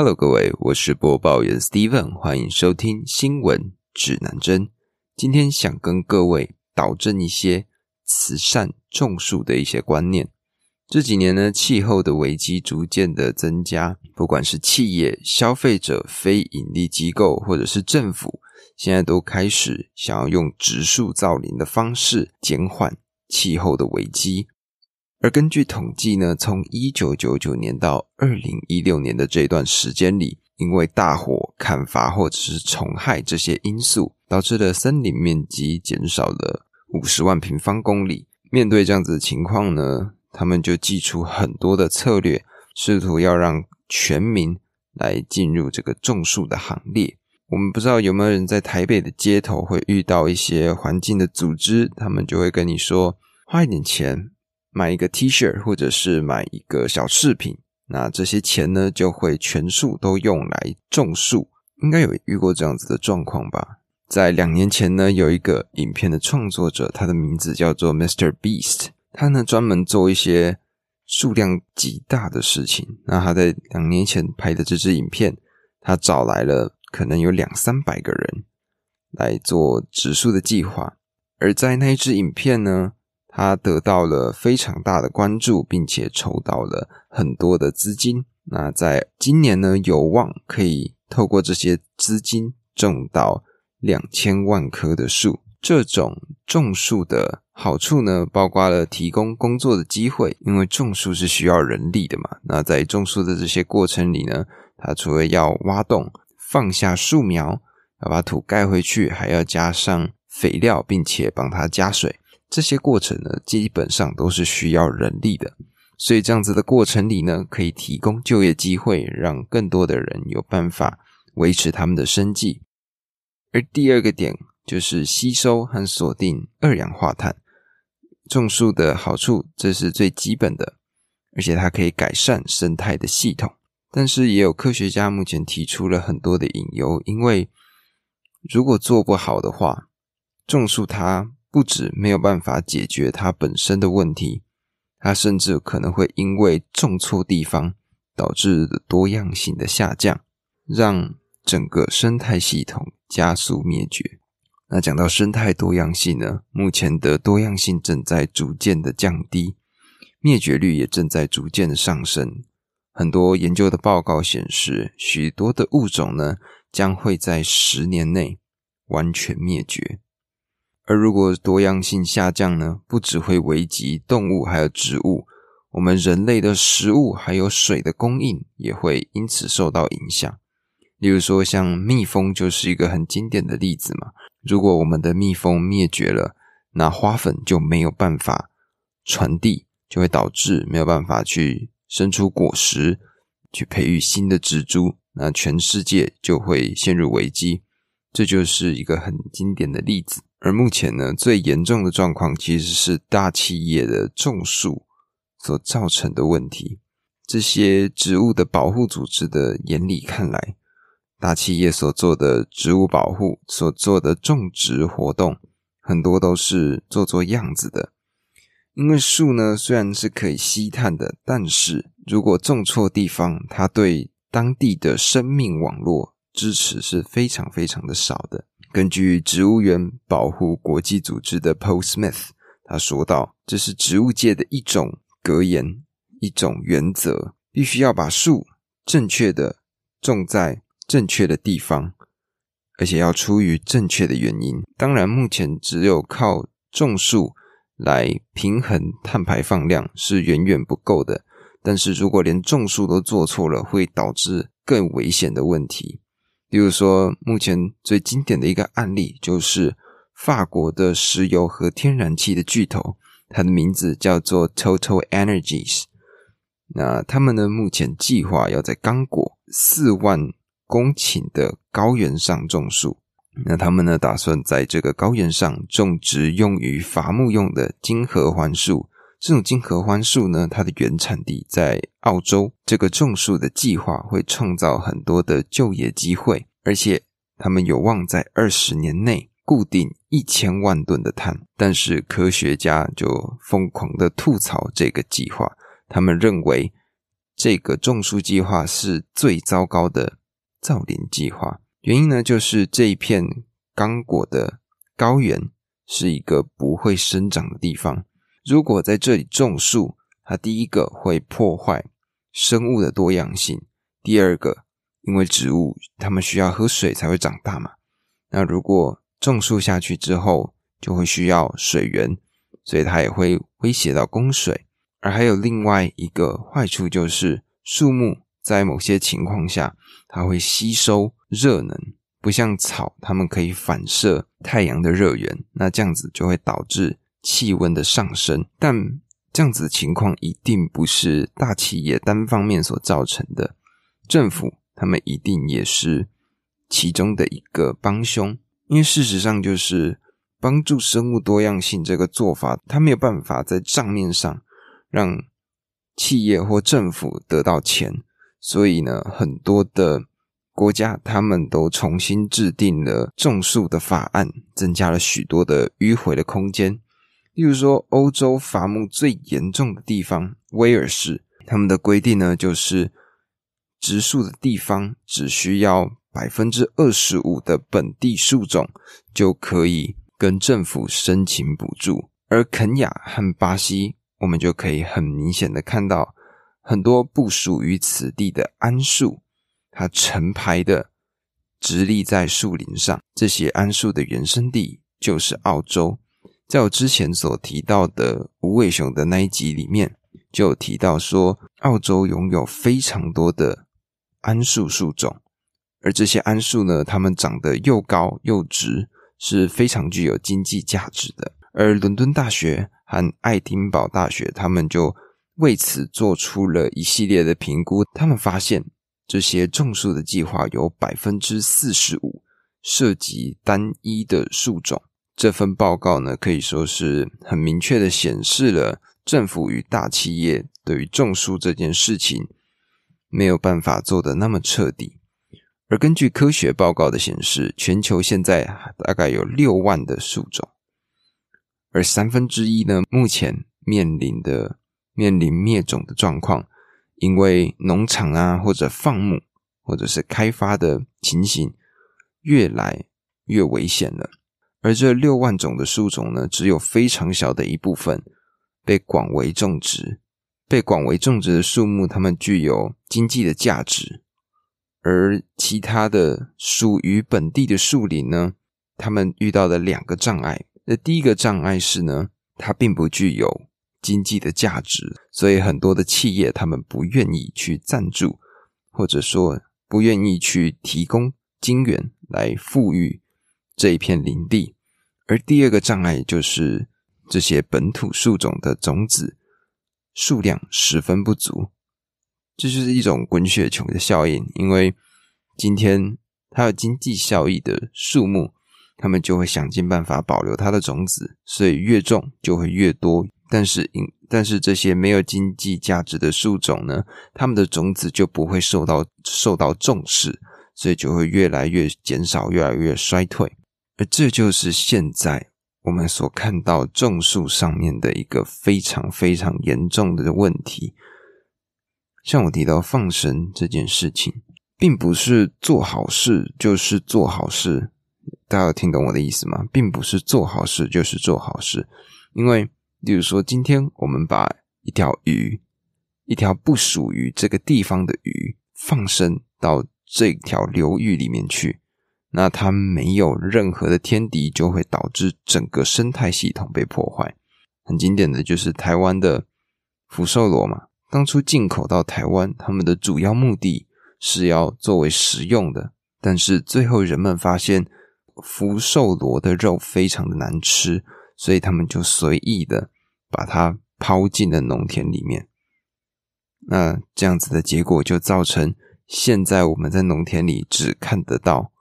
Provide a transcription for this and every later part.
Hello，各位，我是播报员 Steven，欢迎收听新闻指南针。今天想跟各位导正一些慈善种树的一些观念。这几年呢，气候的危机逐渐的增加，不管是企业、消费者、非盈利机构，或者是政府，现在都开始想要用植树造林的方式减缓气候的危机。而根据统计呢，从一九九九年到二零一六年的这段时间里，因为大火、砍伐或者是虫害这些因素，导致了森林面积减少了五十万平方公里。面对这样子的情况呢？他们就祭出很多的策略，试图要让全民来进入这个种树的行列。我们不知道有没有人在台北的街头会遇到一些环境的组织，他们就会跟你说，花一点钱买一个 T 恤，或者是买一个小饰品，那这些钱呢就会全数都用来种树。应该有遇过这样子的状况吧？在两年前呢，有一个影片的创作者，他的名字叫做 Mr. Beast。他呢专门做一些数量极大的事情。那他在两年前拍的这支影片，他找来了可能有两三百个人来做植树的计划。而在那一支影片呢，他得到了非常大的关注，并且筹到了很多的资金。那在今年呢，有望可以透过这些资金种到两千万棵的树。这种种树的好处呢，包括了提供工作的机会，因为种树是需要人力的嘛。那在种树的这些过程里呢，它除了要挖洞、放下树苗，要把土盖回去，还要加上肥料，并且帮它加水。这些过程呢，基本上都是需要人力的。所以这样子的过程里呢，可以提供就业机会，让更多的人有办法维持他们的生计。而第二个点。就是吸收和锁定二氧化碳，种树的好处，这是最基本的，而且它可以改善生态的系统。但是也有科学家目前提出了很多的隐忧，因为如果做不好的话，种树它不止没有办法解决它本身的问题，它甚至可能会因为种错地方，导致多样性的下降，让整个生态系统加速灭绝。那讲到生态多样性呢？目前的多样性正在逐渐的降低，灭绝率也正在逐渐的上升。很多研究的报告显示，许多的物种呢将会在十年内完全灭绝。而如果多样性下降呢，不只会危及动物还有植物，我们人类的食物还有水的供应也会因此受到影响。例如说，像蜜蜂就是一个很经典的例子嘛。如果我们的蜜蜂灭绝了，那花粉就没有办法传递，就会导致没有办法去生出果实，去培育新的植株，那全世界就会陷入危机。这就是一个很经典的例子。而目前呢，最严重的状况其实是大企业的种树所造成的问题。这些植物的保护组织的眼里看来。大企业所做的植物保护、所做的种植活动，很多都是做做样子的。因为树呢，虽然是可以吸碳的，但是如果种错地方，它对当地的生命网络支持是非常非常的少的。根据植物园保护国际组织的 Paul Smith，他说道：“这是植物界的一种格言，一种原则，必须要把树正确的种在。”正确的地方，而且要出于正确的原因。当然，目前只有靠种树来平衡碳排放量是远远不够的。但是如果连种树都做错了，会导致更危险的问题。比如说，目前最经典的一个案例就是法国的石油和天然气的巨头，它的名字叫做 Total Energies。那他们呢，目前计划要在刚果四万。公顷的高原上种树，那他们呢？打算在这个高原上种植用于伐木用的金合欢树。这种金合欢树呢，它的原产地在澳洲。这个种树的计划会创造很多的就业机会，而且他们有望在二十年内固定一千万吨的碳。但是科学家就疯狂的吐槽这个计划，他们认为这个种树计划是最糟糕的造林计划。原因呢，就是这一片刚果的高原是一个不会生长的地方。如果在这里种树，它第一个会破坏生物的多样性，第二个，因为植物它们需要喝水才会长大嘛。那如果种树下去之后，就会需要水源，所以它也会威胁到供水。而还有另外一个坏处，就是树木在某些情况下，它会吸收热能，不像草，它们可以反射太阳的热源。那这样子就会导致气温的上升。但这样子的情况一定不是大企业单方面所造成的，政府他们一定也是其中的一个帮凶。因为事实上，就是帮助生物多样性这个做法，它没有办法在账面上让企业或政府得到钱，所以呢，很多的国家他们都重新制定了种树的法案，增加了许多的迂回的空间。例如说，欧洲伐木最严重的地方威尔士，他们的规定呢，就是植树的地方只需要。百分之二十五的本地树种就可以跟政府申请补助，而肯雅和巴西，我们就可以很明显的看到很多不属于此地的桉树，它成排的直立在树林上。这些桉树的原生地就是澳洲。在我之前所提到的无尾熊的那一集里面，就有提到说，澳洲拥有非常多的桉树树种。而这些桉树呢，它们长得又高又直，是非常具有经济价值的。而伦敦大学和爱丁堡大学，他们就为此做出了一系列的评估。他们发现，这些种树的计划有百分之四十五涉及单一的树种。这份报告呢，可以说是很明确的显示了政府与大企业对于种树这件事情没有办法做的那么彻底。而根据科学报告的显示，全球现在大概有六万的树种，而三分之一呢，目前面临的面临灭种的状况，因为农场啊或者放牧或者是开发的情形越来越危险了。而这六万种的树种呢，只有非常小的一部分被广为种植，被广为种植的树木，它们具有经济的价值。而其他的属于本地的树林呢，他们遇到的两个障碍。那第一个障碍是呢，它并不具有经济的价值，所以很多的企业他们不愿意去赞助，或者说不愿意去提供金源来富裕这一片林地。而第二个障碍就是这些本土树种的种子数量十分不足。这就是一种滚雪球的效应，因为今天它有经济效益的树木，他们就会想尽办法保留它的种子，所以越种就会越多。但是，因但是这些没有经济价值的树种呢，它们的种子就不会受到受到重视，所以就会越来越减少，越来越衰退。而这就是现在我们所看到种树上面的一个非常非常严重的问题。像我提到放生这件事情，并不是做好事就是做好事，大家有听懂我的意思吗？并不是做好事就是做好事，因为，例如说，今天我们把一条鱼，一条不属于这个地方的鱼放生到这条流域里面去，那它没有任何的天敌，就会导致整个生态系统被破坏。很经典的就是台湾的福寿螺嘛。当初进口到台湾，他们的主要目的是要作为食用的，但是最后人们发现福寿螺的肉非常的难吃，所以他们就随意的把它抛进了农田里面。那这样子的结果就造成现在我们在农田里只看得到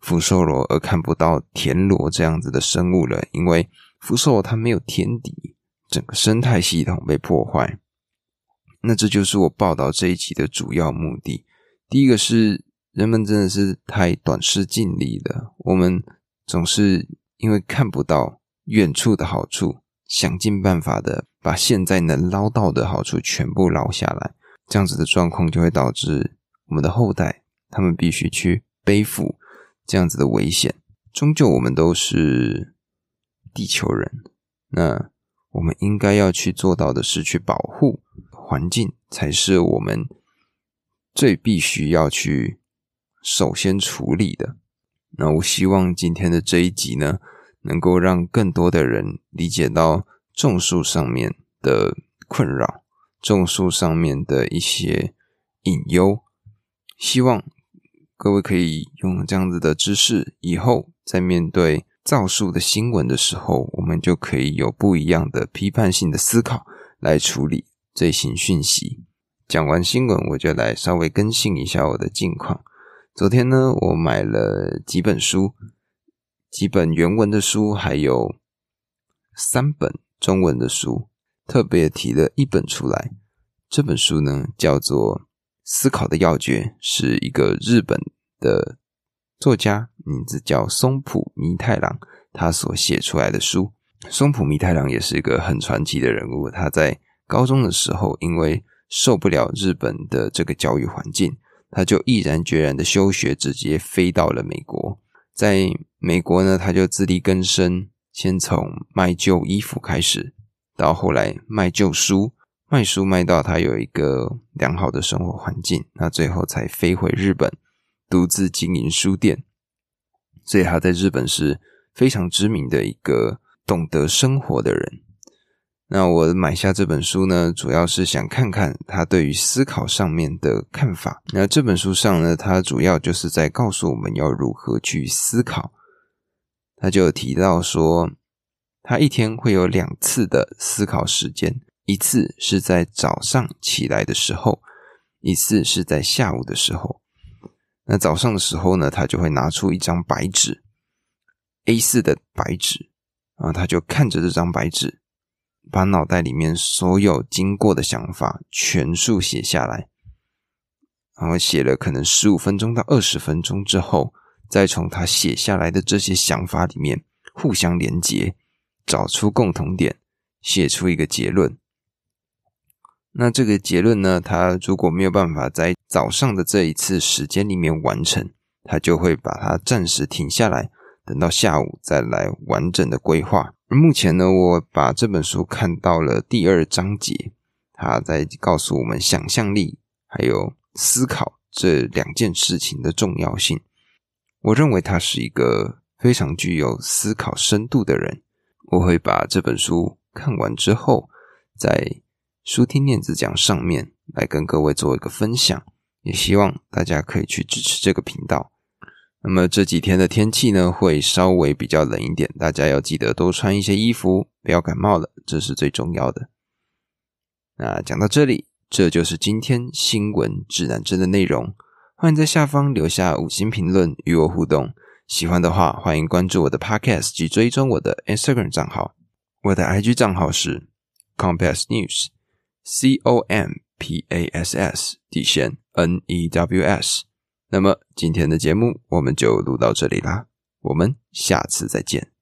福寿螺，而看不到田螺这样子的生物了，因为福寿螺它没有天敌，整个生态系统被破坏。那这就是我报道这一集的主要目的。第一个是人们真的是太短视近利了，我们总是因为看不到远处的好处，想尽办法的把现在能捞到的好处全部捞下来。这样子的状况就会导致我们的后代他们必须去背负这样子的危险。终究我们都是地球人，那我们应该要去做到的是去保护环境，才是我们最必须要去首先处理的。那我希望今天的这一集呢，能够让更多的人理解到种树上面的困扰，种树上面的一些隐忧。希望各位可以用这样子的知识，以后在面对造树的新闻的时候，我们就可以有不一样的批判性的思考来处理最新讯息。讲完新闻，我就来稍微更新一下我的近况。昨天呢，我买了几本书，几本原文的书，还有三本中文的书，特别提了一本出来。这本书呢，叫做《思考的要诀》，是一个日本的作家，名字叫松浦弥太郎，他所写出来的书。松浦弥太郎也是一个很传奇的人物，他在高中的时候，因为受不了日本的这个教育环境。他就毅然决然的休学，直接飞到了美国。在美国呢，他就自力更生，先从卖旧衣服开始，到后来卖旧书，卖书卖到他有一个良好的生活环境，那最后才飞回日本，独自经营书店。所以他在日本是非常知名的一个懂得生活的人。那我买下这本书呢，主要是想看看他对于思考上面的看法。那这本书上呢，他主要就是在告诉我们要如何去思考。他就提到说，他一天会有两次的思考时间，一次是在早上起来的时候，一次是在下午的时候。那早上的时候呢，他就会拿出一张白纸，A 四的白纸，然后他就看着这张白纸。把脑袋里面所有经过的想法全数写下来，然后写了可能十五分钟到二十分钟之后，再从他写下来的这些想法里面互相连接，找出共同点，写出一个结论。那这个结论呢，他如果没有办法在早上的这一次时间里面完成，他就会把它暂时停下来，等到下午再来完整的规划。而目前呢，我把这本书看到了第二章节，他在告诉我们想象力还有思考这两件事情的重要性。我认为他是一个非常具有思考深度的人。我会把这本书看完之后，再书听念子讲上面来跟各位做一个分享，也希望大家可以去支持这个频道。那么这几天的天气呢，会稍微比较冷一点，大家要记得多穿一些衣服，不要感冒了，这是最重要的。那讲到这里，这就是今天新闻指南针的内容。欢迎在下方留下五星评论与我互动。喜欢的话，欢迎关注我的 Podcast 及追踪我的 Instagram 账号。我的 IG 账号是 Compass News C O M P A S S，底线 N E W S。那么今天的节目我们就录到这里啦，我们下次再见。